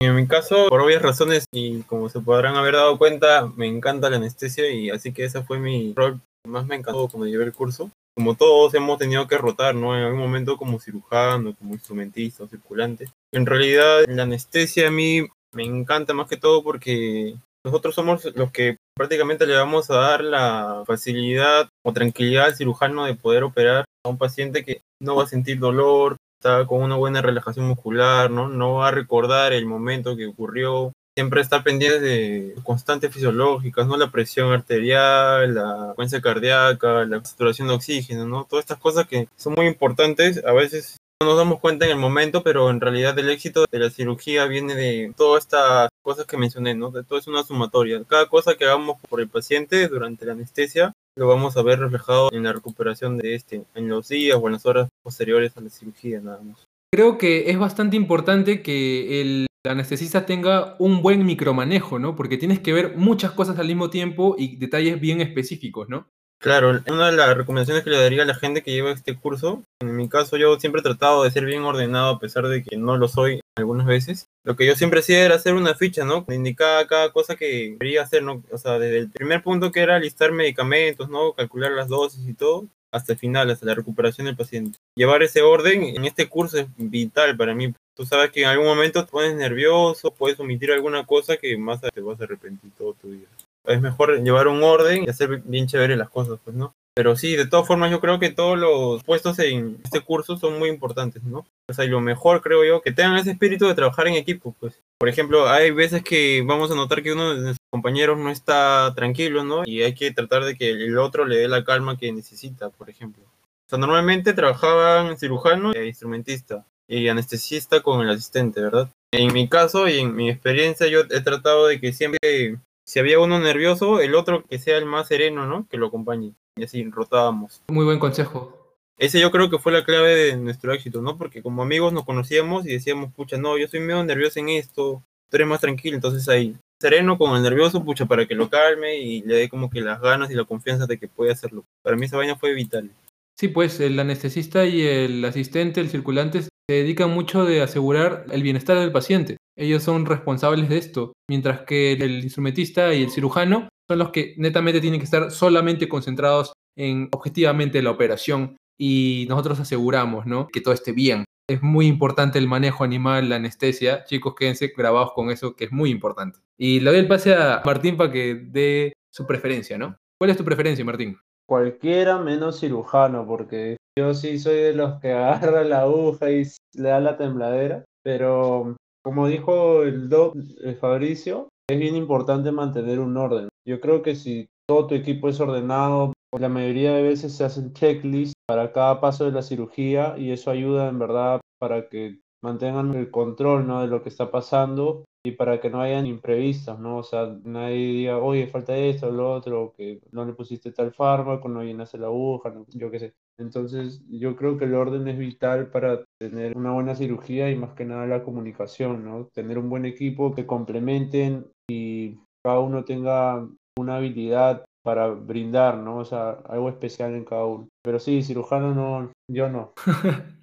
En mi caso, por obvias razones y como se podrán haber dado cuenta, me encanta la anestesia y así que ese fue mi rol que más me encantó cuando llevé el curso. Como todos hemos tenido que rotar, ¿no? En algún momento como cirujano, como instrumentista o circulante. En realidad, la anestesia a mí me encanta más que todo porque nosotros somos los que prácticamente le vamos a dar la facilidad o tranquilidad al cirujano de poder operar a un paciente que no va a sentir dolor, está con una buena relajación muscular, ¿no? No va a recordar el momento que ocurrió. Siempre está pendiente de constantes fisiológicas, ¿no? La presión arterial, la frecuencia cardíaca, la saturación de oxígeno, ¿no? Todas estas cosas que son muy importantes. A veces no nos damos cuenta en el momento, pero en realidad el éxito de la cirugía viene de todas estas cosas que mencioné, ¿no? De todo es una sumatoria. Cada cosa que hagamos por el paciente durante la anestesia lo vamos a ver reflejado en la recuperación de este, en los días o en las horas posteriores a la cirugía, nada más. Creo que es bastante importante que el anestesista tenga un buen micromanejo, ¿no? Porque tienes que ver muchas cosas al mismo tiempo y detalles bien específicos, ¿no? Claro, una de las recomendaciones que le daría a la gente que lleva este curso, en mi caso yo siempre he tratado de ser bien ordenado a pesar de que no lo soy algunas veces. Lo que yo siempre hacía era hacer una ficha, ¿no? Indicaba cada cosa que quería hacer, ¿no? O sea, desde el primer punto que era listar medicamentos, ¿no? Calcular las dosis y todo, hasta el final, hasta la recuperación del paciente. Llevar ese orden en este curso es vital para mí. Tú sabes que en algún momento te pones nervioso, puedes omitir alguna cosa que más te vas a arrepentir todo tu vida es mejor llevar un orden y hacer bien chévere las cosas, pues, ¿no? Pero sí, de todas formas, yo creo que todos los puestos en este curso son muy importantes, ¿no? O sea, y lo mejor, creo yo, que tengan ese espíritu de trabajar en equipo, pues. Por ejemplo, hay veces que vamos a notar que uno de nuestros compañeros no está tranquilo, ¿no? Y hay que tratar de que el otro le dé la calma que necesita, por ejemplo. O sea, normalmente trabajaban cirujano e instrumentista y anestesista con el asistente, ¿verdad? En mi caso y en mi experiencia, yo he tratado de que siempre si había uno nervioso, el otro que sea el más sereno, ¿no? Que lo acompañe. Y así rotábamos. Muy buen consejo. Ese yo creo que fue la clave de nuestro éxito, ¿no? Porque como amigos nos conocíamos y decíamos, pucha, no, yo soy medio nervioso en esto, tú eres más tranquilo, entonces ahí, sereno con el nervioso, pucha, para que lo calme y le dé como que las ganas y la confianza de que puede hacerlo. Para mí esa vaina fue vital. Sí, pues el anestesista y el asistente, el circulante, se dedican mucho de asegurar el bienestar del paciente ellos son responsables de esto, mientras que el instrumentista y el cirujano son los que netamente tienen que estar solamente concentrados en objetivamente la operación y nosotros aseguramos ¿no? que todo esté bien. Es muy importante el manejo animal, la anestesia. Chicos, quédense grabados con eso, que es muy importante. Y le doy el pase a Martín para que dé su preferencia, ¿no? ¿Cuál es tu preferencia, Martín? Cualquiera menos cirujano, porque yo sí soy de los que agarra la aguja y le da la tembladera, pero como dijo el doc eh, Fabricio, es bien importante mantener un orden. Yo creo que si todo tu equipo es ordenado, la mayoría de veces se hacen checklists para cada paso de la cirugía y eso ayuda en verdad para que mantengan el control ¿no? de lo que está pasando y para que no hayan imprevistos, ¿no? O sea, nadie diga, oye, falta esto, lo otro, que no le pusiste tal fármaco, no llenaste la aguja, yo qué sé. Entonces, yo creo que el orden es vital para tener una buena cirugía y más que nada la comunicación, ¿no? Tener un buen equipo que complementen y cada uno tenga una habilidad para brindar, ¿no? O sea, algo especial en cada uno. Pero sí, cirujano no, yo no.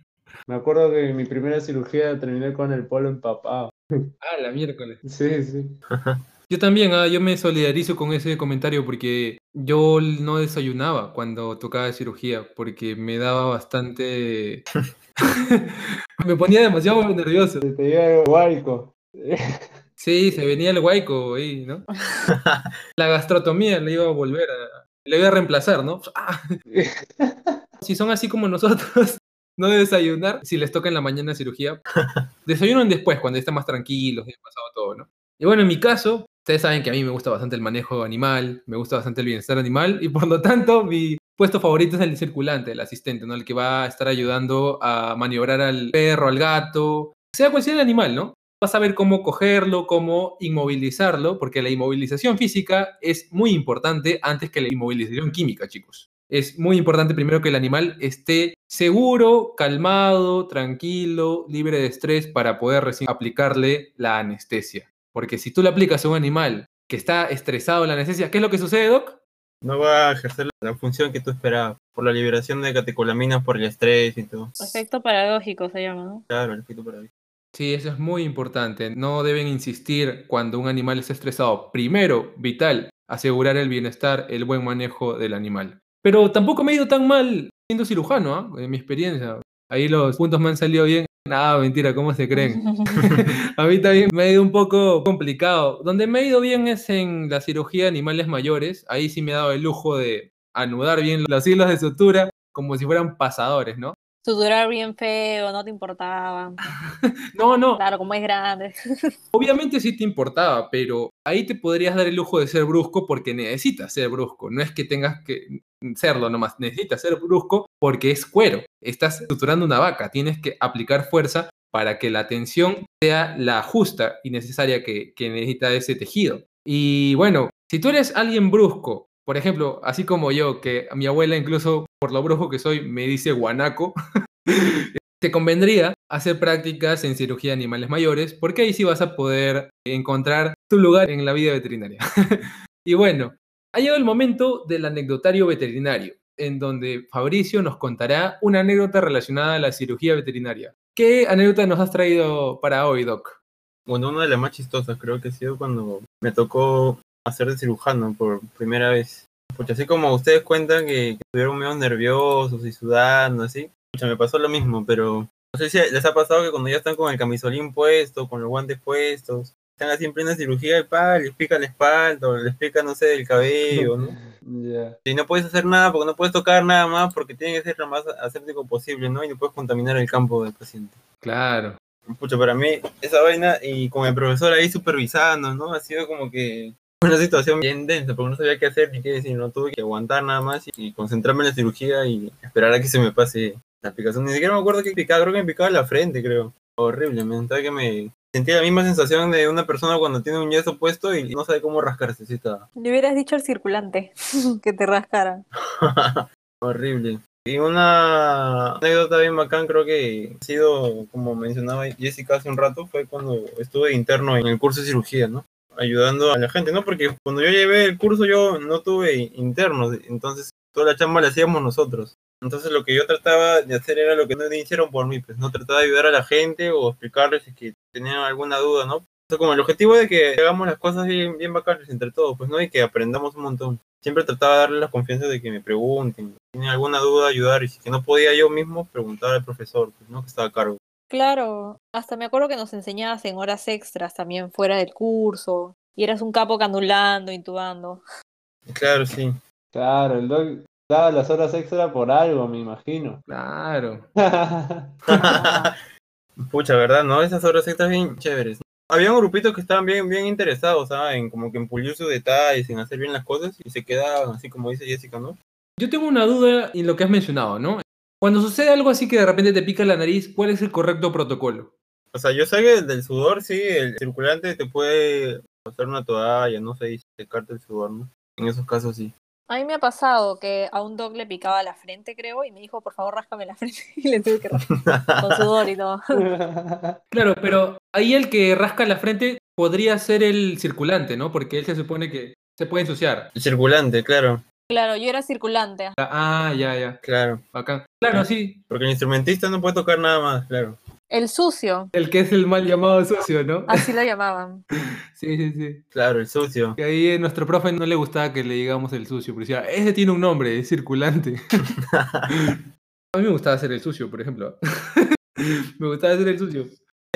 Me acuerdo que en mi primera cirugía terminé con el polo empapado. Ah, la miércoles. Sí, sí. Yo también, ah, yo me solidarizo con ese comentario porque yo no desayunaba cuando tocaba cirugía porque me daba bastante... me ponía demasiado nervioso. Se te iba el guayco. Sí, se venía el guayco ahí, ¿no? La gastrotomía le iba a volver a... Le iba a reemplazar, ¿no? Si son así como nosotros, no de desayunar, si les toca en la mañana cirugía, desayunan después, cuando están más tranquilos y pasado todo, ¿no? Y bueno, en mi caso, ustedes saben que a mí me gusta bastante el manejo animal, me gusta bastante el bienestar animal, y por lo tanto, mi puesto favorito es el circulante, el asistente, ¿no? El que va a estar ayudando a maniobrar al perro, al gato, sea cual sea el animal, ¿no? Vas a ver cómo cogerlo, cómo inmovilizarlo, porque la inmovilización física es muy importante antes que la inmovilización química, chicos. Es muy importante primero que el animal esté seguro, calmado, tranquilo, libre de estrés para poder recién aplicarle la anestesia. Porque si tú le aplicas a un animal que está estresado la anestesia, ¿qué es lo que sucede, Doc? No va a ejercer la función que tú esperabas, por la liberación de catecolaminas por el estrés y todo. Efecto paradójico se llama, ¿no? Claro, el efecto paradójico. Sí, eso es muy importante. No deben insistir cuando un animal está estresado. Primero, vital, asegurar el bienestar, el buen manejo del animal. Pero tampoco me ha ido tan mal siendo cirujano, ¿ah? en mi experiencia. Ahí los puntos me han salido bien. Nada, mentira, ¿cómo se creen? a mí también me ha ido un poco complicado. Donde me ha ido bien es en la cirugía de animales mayores. Ahí sí me ha dado el lujo de anudar bien los hilos de sutura como si fueran pasadores, ¿no? Suturar bien feo, no te importaba. No, no, Claro, como es grande. obviamente sí te importaba, pero ahí te podrías dar el lujo de ser brusco porque necesitas ser brusco. No es que tengas que serlo nomás, necesitas ser brusco porque es cuero. Estás suturando una vaca, tienes que aplicar fuerza para que la tensión sea la justa y necesaria que, que necesita ese tejido. Y bueno, si tú eres alguien brusco, por ejemplo, así como yo, que a mi abuela incluso por lo brusco que soy me dice guanaco, te convendría hacer prácticas en cirugía de animales mayores, porque ahí sí vas a poder encontrar tu lugar en la vida veterinaria. y bueno, ha llegado el momento del anecdotario veterinario, en donde Fabricio nos contará una anécdota relacionada a la cirugía veterinaria. ¿Qué anécdota nos has traído para hoy, Doc? Bueno, una de las más chistosas creo que ha sido cuando me tocó hacer de cirujano por primera vez. Porque así como ustedes cuentan que, que estuvieron medio nerviosos y sudando, así, pucha, me pasó lo mismo, pero no sé si les ha pasado que cuando ya están con el camisolín puesto, con los guantes puestos, están así en plena cirugía y pa, les pica la espalda, o les pica, no sé, el cabello, ¿no? Ya. Y no puedes hacer nada porque no puedes tocar nada más porque tiene que ser lo más aséptico posible, ¿no? Y no puedes contaminar el campo del paciente. Claro. Pucha, para mí, esa vaina y con el profesor ahí supervisando, ¿no? Ha sido como que una situación bien densa, porque no sabía qué hacer ni qué decir, no tuve que aguantar nada más y, y concentrarme en la cirugía y esperar a que se me pase la aplicación. Ni siquiera me acuerdo qué picaba, creo que me picaba la frente, creo. Horrible, me sentía que me sentía la misma sensación de una persona cuando tiene un yeso puesto y no sabe cómo rascarse, sí estaba. Le hubieras dicho al circulante que te rascaran. Horrible. Y una anécdota bien bacán, creo que ha sido, como mencionaba Jessica hace un rato, fue cuando estuve interno en el curso de cirugía, ¿no? Ayudando a la gente, ¿no? Porque cuando yo llevé el curso yo no tuve internos, entonces toda la chamba la hacíamos nosotros. Entonces lo que yo trataba de hacer era lo que no hicieron por mí, pues no trataba de ayudar a la gente o explicarles si que tenían alguna duda, ¿no? Sea, como el objetivo de que hagamos las cosas bien, bien bacanas entre todos, pues no, y que aprendamos un montón. Siempre trataba de darle la confianza de que me pregunten, si tienen alguna duda, ayudar, y si que no podía yo mismo, preguntar al profesor, pues, ¿no? Que estaba a cargo. Claro, hasta me acuerdo que nos enseñabas en horas extras también fuera del curso. Y eras un capo canulando, intubando. Claro, sí. Claro, el doc daba las horas extra por algo, me imagino. Claro. Pucha, ¿verdad? ¿No? Esas horas extras bien chéveres. Había un grupito que estaban bien, bien interesados, ¿sabes? En como que en pulir sus detalles, en hacer bien las cosas, y se quedaban así como dice Jessica, ¿no? Yo tengo una duda en lo que has mencionado, ¿no? Cuando sucede algo así que de repente te pica la nariz, ¿cuál es el correcto protocolo? O sea, yo sé que del sudor, sí, el circulante te puede pasar una toalla, no sé, y secarte el sudor, ¿no? En esos casos sí. A mí me ha pasado que a un dog le picaba la frente, creo, y me dijo, por favor, ráscame la frente. Y le tuve que rascar con sudor y todo. Claro, pero ahí el que rasca la frente podría ser el circulante, ¿no? Porque él se supone que se puede ensuciar. El circulante, claro, Claro, yo era circulante. Ah, ya, ya. claro. Bacán. Claro, sí. Porque el instrumentista no puede tocar nada más, claro. El sucio, El que es el mal llamado sucio, ¿no? así lo llamaban. Sí, sí, sí. Claro, el sucio. Que ahí a nuestro profe no le gustaba que le digamos el sucio, porque decía, ese tiene un nombre, es circulante. a mí me gustaba hacer el sucio, por ejemplo. me gustaba hacer el sucio.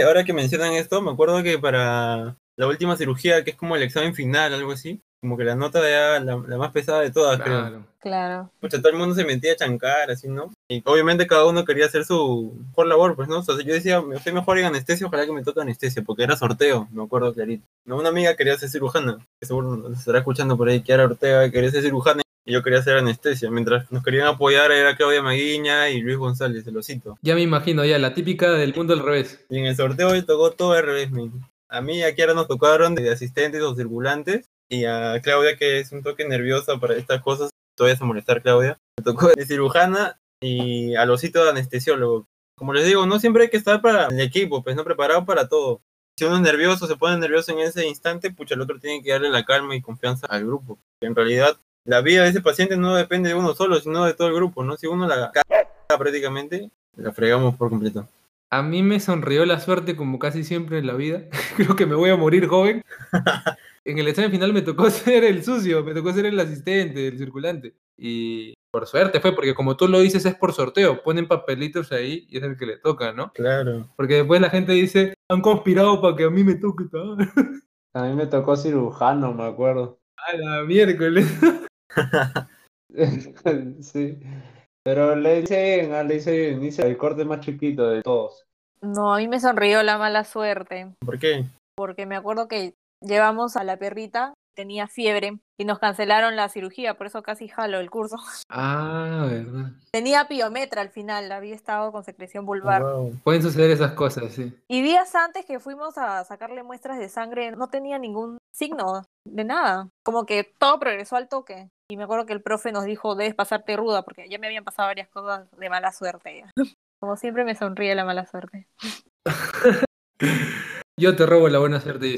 Ahora que mencionan esto, me acuerdo que para la última cirugía, que es como el examen final, algo así, como que la nota era la, la más pesada de todas, creo. Claro. Claro. Pucha, todo el mundo se metía a chancar, así, ¿no? Y obviamente cada uno quería hacer su mejor labor, pues, ¿no? O sea, yo decía, me estoy mejor en anestesia, ojalá que me toque anestesia, porque era sorteo, me acuerdo clarito. No, una amiga quería ser cirujana, que seguro nos estará escuchando por ahí, Kiara Ortega quería ser cirujana y yo quería hacer anestesia. Mientras nos querían apoyar era Claudia Maguiña y Luis González, el osito. Ya me imagino, ya, la típica del mundo al revés. Y en el sorteo le tocó todo al revés, men. A mí y a Kiara nos tocaron de asistentes o circulantes, y a Claudia, que es un toque nerviosa para estas cosas, todavía a molestar Claudia, me tocó de cirujana y al osito de anestesiólogo. Como les digo, no siempre hay que estar para el equipo, pues no preparado para todo. Si uno es nervioso, se pone nervioso en ese instante, pucha, el otro tiene que darle la calma y confianza al grupo. En realidad, la vida de ese paciente no depende de uno solo, sino de todo el grupo, ¿no? Si uno la caga prácticamente, la fregamos por completo. A mí me sonrió la suerte como casi siempre en la vida. Creo que me voy a morir joven. En el examen final me tocó ser el sucio, me tocó ser el asistente, el circulante. Y por suerte fue, porque como tú lo dices es por sorteo, ponen papelitos ahí y es el que le toca, ¿no? Claro. Porque después la gente dice, han conspirado para que a mí me toque. A mí me tocó cirujano, me acuerdo. A la miércoles. Sí. Pero le hice bien, ah, le hice bien. Hice el corte más chiquito de todos. No, a mí me sonrió la mala suerte, ¿Por qué? porque me acuerdo que llevamos a la perrita, tenía fiebre y nos cancelaron la cirugía, por eso casi jalo el curso. Ah, verdad. Tenía piometra al final, había estado con secreción vulvar. Wow. Pueden suceder esas cosas, sí. Y días antes que fuimos a sacarle muestras de sangre, no tenía ningún signo de nada. Como que todo progresó al toque. Y me acuerdo que el profe nos dijo, debes pasarte ruda, porque ya me habían pasado varias cosas de mala suerte. ya. Como siempre me sonríe la mala suerte. Yo te robo la buena suerte.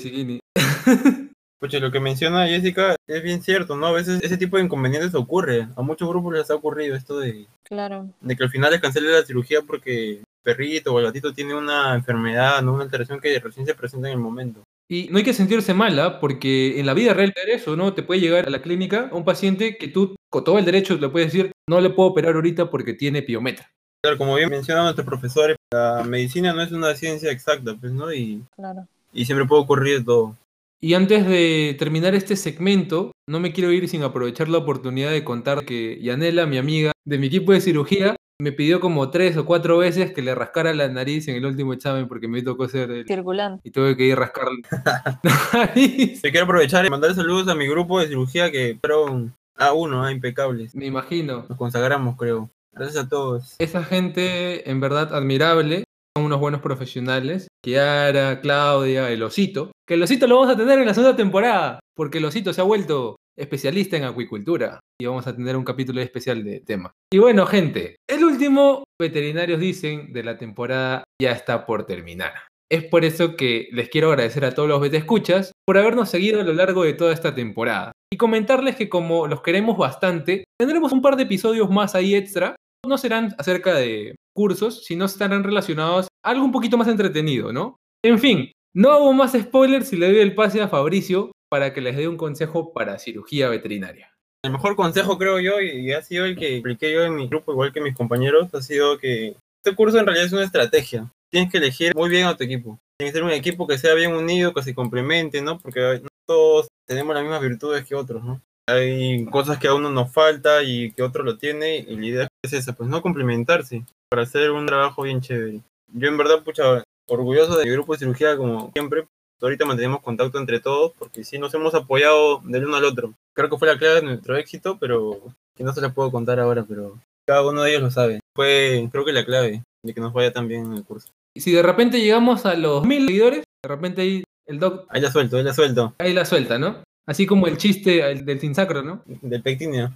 Pucha, lo que menciona Jessica es bien cierto, ¿no? A veces ese tipo de inconvenientes ocurre. A muchos grupos les ha ocurrido esto de, Claro. de que al final les cancele la cirugía porque el perrito o el gatito tiene una enfermedad, ¿no? Una alteración que recién se presenta en el momento. Y no hay que sentirse mala, porque en la vida real de eso, ¿no? Te puede llegar a la clínica un paciente que tú, con todo el derecho, le puedes decir, no le puedo operar ahorita porque tiene piometra. Claro, como bien menciona nuestro profesor, la medicina no es una ciencia exacta, pues, ¿no? Y, Claro. y siempre puede ocurrir todo. Y antes de terminar este segmento, no me quiero ir sin aprovechar la oportunidad de contar que Yanela, mi amiga de mi equipo de cirugía, me pidió como tres o cuatro veces que le rascara la nariz en el último examen porque me tocó hacer el... Circulante. Y tuve que ir a rascarle la nariz. Te quiero aprovechar y mandar saludos a mi grupo de cirugía que fueron A1, ah, impecables. Me imagino. Nos consagramos, creo. Gracias a todos. Esa gente, en verdad, admirable. Son unos buenos profesionales. Kiara, Claudia, el Osito. Que el Osito lo vamos a tener en la segunda temporada. Porque el Osito se ha vuelto especialista en acuicultura. Y vamos a tener un capítulo especial de tema. Y bueno, gente, el último, veterinarios dicen, de la temporada ya está por terminar. Es por eso que les quiero agradecer a todos los escuchas por habernos seguido a lo largo de toda esta temporada. Y comentarles que como los queremos bastante, tendremos un par de episodios más ahí extra. No serán acerca de cursos, sino estarán relacionados a algo un poquito más entretenido, ¿no? En fin, no hago más spoilers y le doy el pase a Fabricio para que les dé un consejo para cirugía veterinaria. El mejor consejo, creo yo, y ha sido el que apliqué yo en mi grupo, igual que mis compañeros, ha sido que este curso en realidad es una estrategia. Tienes que elegir muy bien a tu equipo. Tiene que ser un equipo que sea bien unido, que se complemente, ¿no? Porque no todos tenemos las mismas virtudes que otros, ¿no? Hay cosas que a uno nos falta y que otro lo tiene, y la idea es esa, pues no complementarse para hacer un trabajo bien chévere. Yo en verdad, pucha, orgulloso de mi grupo de cirugía como siempre. Ahorita mantenemos contacto entre todos porque sí nos hemos apoyado del uno al otro. Creo que fue la clave de nuestro éxito, pero que no se la puedo contar ahora, pero cada uno de ellos lo sabe. Fue, creo que la clave de que nos vaya tan bien en el curso. Y si de repente llegamos a los mil seguidores, de repente ahí el doc Ahí la suelto, ahí la suelto. ahí la suelta, ¿no? Así como el chiste el del sinsacro, ¿no? Del pectinio.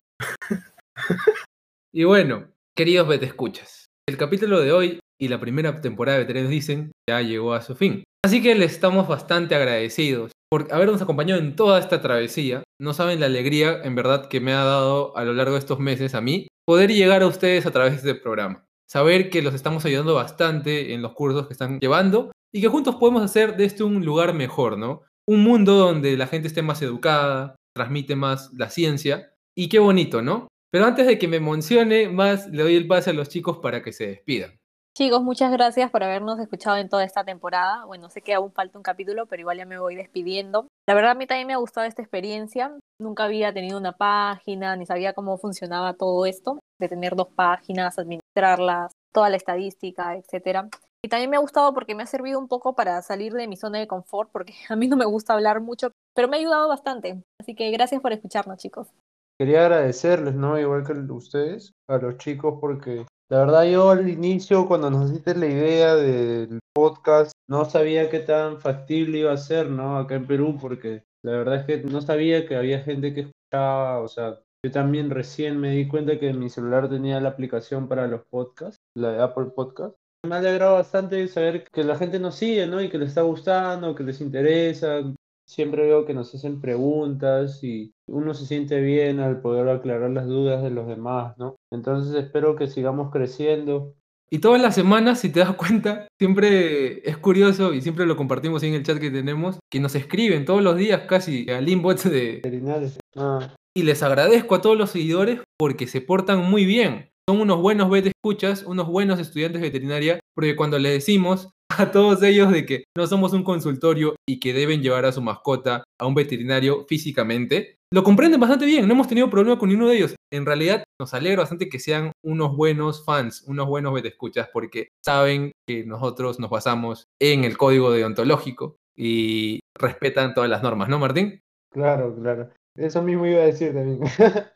Y bueno, queridos escuchas, el capítulo de hoy y la primera temporada de Veteranos Dicen ya llegó a su fin. Así que les estamos bastante agradecidos por habernos acompañado en toda esta travesía. No saben la alegría en verdad que me ha dado a lo largo de estos meses a mí poder llegar a ustedes a través de este programa. saber que los estamos ayudando bastante en los cursos que están llevando y que juntos podemos hacer de este un lugar mejor, ¿no? Un mundo donde la gente esté más educada, transmite más la ciencia y qué bonito, ¿no? Pero antes de que me emocione más, le doy el pase a los chicos para que se despidan. Chicos, muchas gracias por habernos escuchado en toda esta temporada. Bueno, sé que aún falta un capítulo, pero igual ya me voy despidiendo. La verdad, a mí también me ha gustado esta experiencia. Nunca había tenido una página, ni sabía cómo funcionaba todo esto, de tener dos páginas, administrarlas, toda la estadística, etcétera. Y también me ha gustado porque me ha servido un poco para salir de mi zona de confort, porque a mí no me gusta hablar mucho, pero me ha ayudado bastante. Así que gracias por escucharnos, chicos. Quería agradecerles, ¿no? Igual que ustedes, a los chicos, porque la verdad yo al inicio, cuando nos diste la idea del podcast, no sabía qué tan factible iba a ser, ¿no? Acá en Perú, porque la verdad es que no sabía que había gente que escuchaba, o sea, yo también recién me di cuenta que mi celular tenía la aplicación para los podcasts, la de Apple Podcast. Me ha alegrado bastante saber que la gente nos sigue, ¿no? Y que les está gustando, que les interesa, siempre veo que nos hacen preguntas y uno se siente bien al poder aclarar las dudas de los demás, ¿no? Entonces espero que sigamos creciendo. Y todas las semanas, si te das cuenta, siempre es curioso y siempre lo compartimos en el chat que tenemos, que nos escriben todos los días casi al inbox de... Ah, Y les agradezco a todos los seguidores porque se portan muy bien. Son unos buenos vet escuchas, unos buenos estudiantes de veterinaria, porque cuando les decimos a todos ellos de que no somos un consultorio y que deben llevar a su mascota a un veterinario físicamente, lo comprenden bastante bien, no hemos tenido problema con ninguno de ellos. En realidad nos alegra bastante que sean unos buenos fans, unos buenos vet escuchas, porque saben que nosotros nos basamos en el código deontológico y respetan todas las normas, ¿no, Martín? claro, claro. Eso mismo iba a decir también.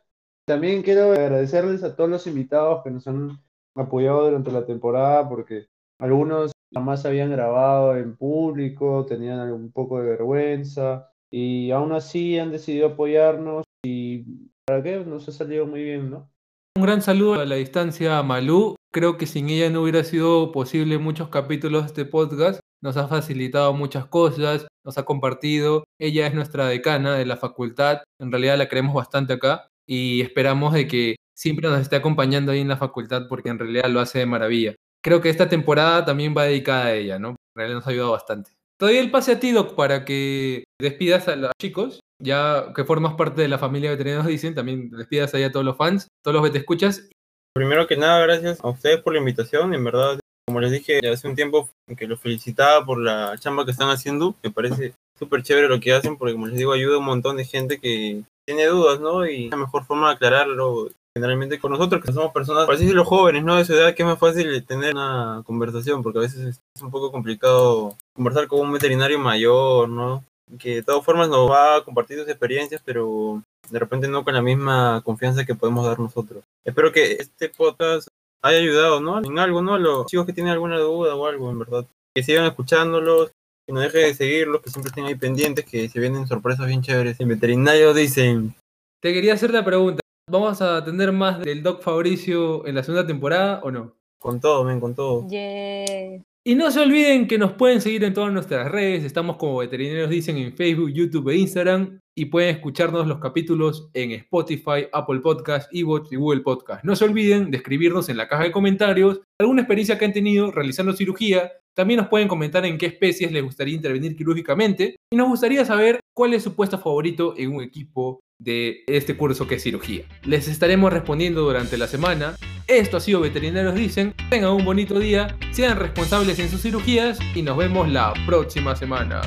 También quiero agradecerles a todos los invitados que nos han apoyado durante la temporada, porque algunos jamás habían grabado en público, tenían un poco de vergüenza, y aún así han decidido apoyarnos y ¿para qué? Nos ha salido muy bien, ¿no? Un gran saludo a la distancia a Malú. Creo que sin ella no hubiera sido posible muchos capítulos de este podcast. Nos ha facilitado muchas cosas, nos ha compartido. Ella es nuestra decana de la facultad. En realidad la queremos bastante acá y esperamos de que siempre nos esté acompañando ahí en la facultad porque en realidad lo hace de maravilla. Creo que esta temporada también va dedicada a ella, ¿no? En realidad nos ha ayudado bastante. Todavía el pase a ti, Doc, para que despidas a los chicos, ya que formas parte de la familia veterinarios dicen, también despidas ahí a todos los fans, todos los que te escuchas. Primero que nada, gracias a ustedes por la invitación. En verdad, como les dije hace un tiempo que los felicitaba por la chamba que están haciendo. Me parece súper chévere lo que hacen porque, como les digo, ayuda a un montón de gente que tiene dudas, ¿no? Y la mejor forma de aclararlo, generalmente con nosotros, que somos personas, por así decirlo, jóvenes, ¿no? De su edad, que es más fácil tener una conversación, porque a veces es un poco complicado conversar con un veterinario mayor, ¿no? Que de todas formas nos va a compartir sus experiencias, pero de repente no con la misma confianza que podemos dar nosotros. Espero que este podcast haya ayudado, ¿no? En algo, ¿no? A los chicos que tienen alguna duda o algo, en verdad. Que sigan escuchándolos, que no dejen de seguirlos, que siempre estén ahí pendientes, que se vienen sorpresas bien chéveres. En veterinario dicen, Te quería hacer la pregunta, ¿vamos a tener más del Doc Fabricio en la segunda temporada o no? con todo, ven, con todo. Yeah. Y no se olviden que nos pueden seguir en todas nuestras redes, estamos como veterinarios dicen en Facebook, YouTube e Instagram y pueden escucharnos los capítulos en Spotify, Apple Podcast, Evox y Google Podcast. No se olviden de escribirnos en la caja de comentarios alguna experiencia que han tenido realizando cirugía. También nos pueden comentar en qué especies les gustaría intervenir quirúrgicamente y nos gustaría saber cuál es su puesto favorito en un equipo de este curso que es cirugía. Les estaremos respondiendo durante la semana. Esto ha sido Veterinarios Dicen. Tengan un bonito día, sean responsables en sus cirugías y nos vemos la próxima semana.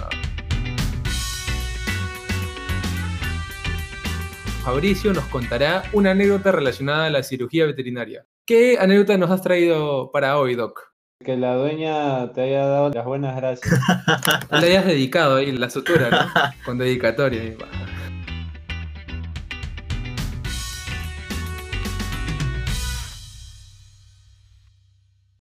Fabricio nos contará una anécdota relacionada a la cirugía veterinaria. ¿Qué anécdota nos has traído para hoy, Doc? Que la dueña te haya dado las buenas gracias. Le hayas dedicado ahí la sutura, ¿no? Con dedicatoria.